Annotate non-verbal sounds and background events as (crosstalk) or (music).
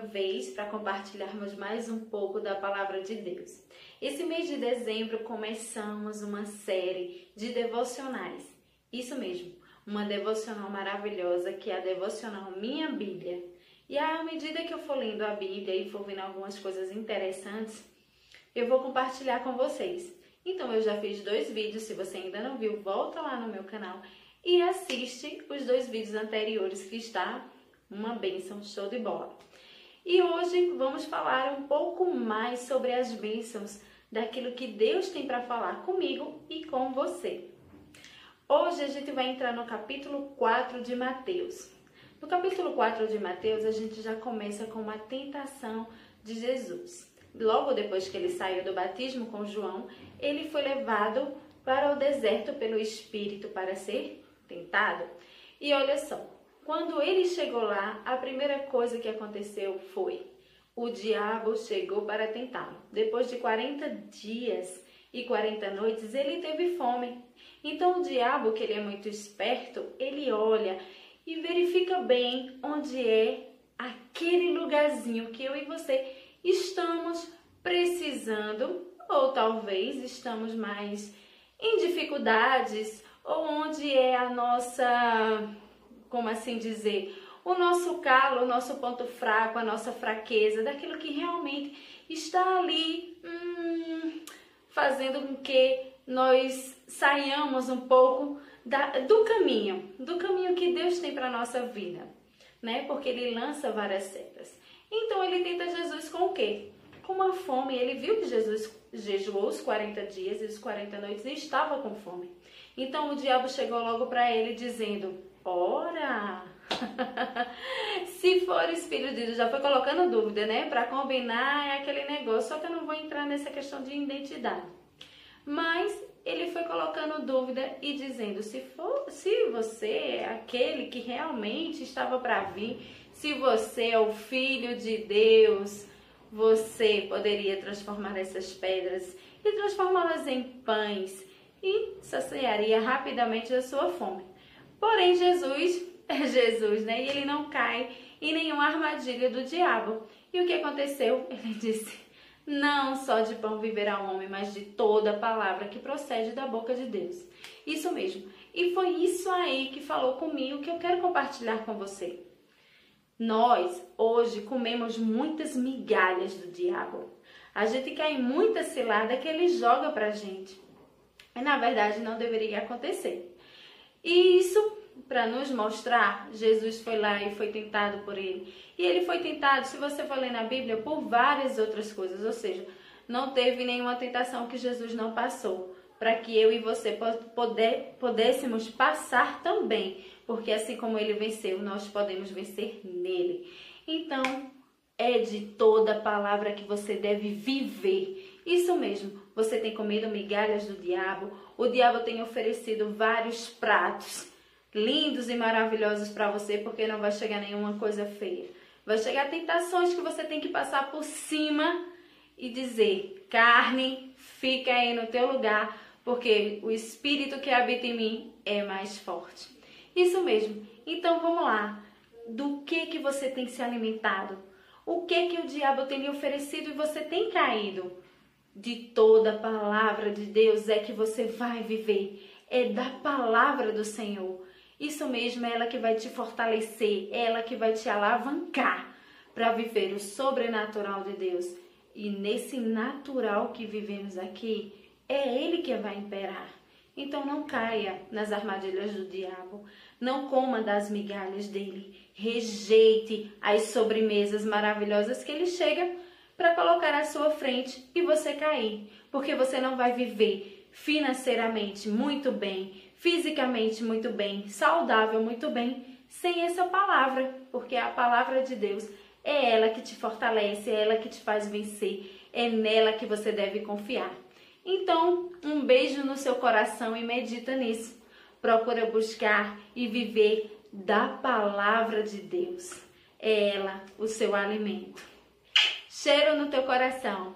vez para compartilharmos mais um pouco da palavra de Deus. Esse mês de dezembro começamos uma série de devocionais. Isso mesmo, uma devocional maravilhosa que é a devocional Minha Bíblia. E à medida que eu for lendo a Bíblia e for vendo algumas coisas interessantes, eu vou compartilhar com vocês. Então eu já fiz dois vídeos, se você ainda não viu, volta lá no meu canal e assiste os dois vídeos anteriores que está uma bênção, show de bola. E hoje vamos falar um pouco mais sobre as bênçãos daquilo que Deus tem para falar comigo e com você. Hoje a gente vai entrar no capítulo 4 de Mateus. No capítulo 4 de Mateus, a gente já começa com uma tentação de Jesus. Logo depois que ele saiu do batismo com João, ele foi levado para o deserto pelo Espírito para ser tentado. E olha só, quando ele chegou lá, a primeira coisa que aconteceu foi: o diabo chegou para tentá-lo. Depois de 40 dias e 40 noites, ele teve fome. Então o diabo, que ele é muito esperto, ele olha e verifica bem onde é aquele lugarzinho que eu e você estamos precisando, ou talvez estamos mais em dificuldades, ou onde é a nossa, como assim dizer, o nosso calo, o nosso ponto fraco, a nossa fraqueza, daquilo que realmente está ali hum, fazendo com que nós saiamos um pouco da, do caminho, do caminho que Deus tem para a nossa vida, né? Porque Ele lança várias setas. Então ele tenta Jesus com o quê? Com uma fome. Ele viu que Jesus jejuou os 40 dias e os 40 noites e estava com fome. Então o diabo chegou logo para ele dizendo: Ora, (laughs) se fores filho de Deus, já foi colocando dúvida, né? Para combinar é aquele negócio, só que eu não vou entrar nessa questão de identidade. Mas ele foi colocando dúvida e dizendo: se, for, se você é aquele que realmente estava para vir, se você é o filho de Deus, você poderia transformar essas pedras e transformá-las em pães e saciaria rapidamente a sua fome. Porém, Jesus (laughs) é Jesus, né? E ele não cai em nenhuma armadilha do diabo. E o que aconteceu? (laughs) Ele disse: Não só de pão viverá o homem, mas de toda palavra que procede da boca de Deus. Isso mesmo. E foi isso aí que falou comigo que eu quero compartilhar com você. Nós hoje comemos muitas migalhas do diabo. A gente cai em muita cilada que ele joga pra gente. E na verdade não deveria acontecer. E isso para nos mostrar, Jesus foi lá e foi tentado por ele. E ele foi tentado, se você for ler na Bíblia, por várias outras coisas, ou seja, não teve nenhuma tentação que Jesus não passou, para que eu e você poder, pudéssemos passar também porque assim como ele venceu, nós podemos vencer nele. Então, é de toda palavra que você deve viver. Isso mesmo, você tem comido migalhas do diabo, o diabo tem oferecido vários pratos lindos e maravilhosos para você, porque não vai chegar nenhuma coisa feia. Vai chegar tentações que você tem que passar por cima e dizer: carne, fica aí no teu lugar, porque o espírito que habita em mim é mais forte. Isso mesmo. Então vamos lá. Do que que você tem se alimentado? O que que o diabo tem lhe oferecido e você tem caído? De toda a palavra de Deus é que você vai viver. É da palavra do Senhor. Isso mesmo, é ela que vai te fortalecer, é ela que vai te alavancar para viver o sobrenatural de Deus. E nesse natural que vivemos aqui, é ele que vai imperar. Então não caia nas armadilhas do diabo, não coma das migalhas dele, rejeite as sobremesas maravilhosas que ele chega para colocar à sua frente e você cair, porque você não vai viver financeiramente muito bem, fisicamente muito bem, saudável muito bem, sem essa palavra, porque a palavra de Deus é ela que te fortalece, é ela que te faz vencer, é nela que você deve confiar. Então, um beijo no seu coração e medita nisso. Procura buscar e viver da palavra de Deus. É ela o seu alimento. Cheiro no teu coração.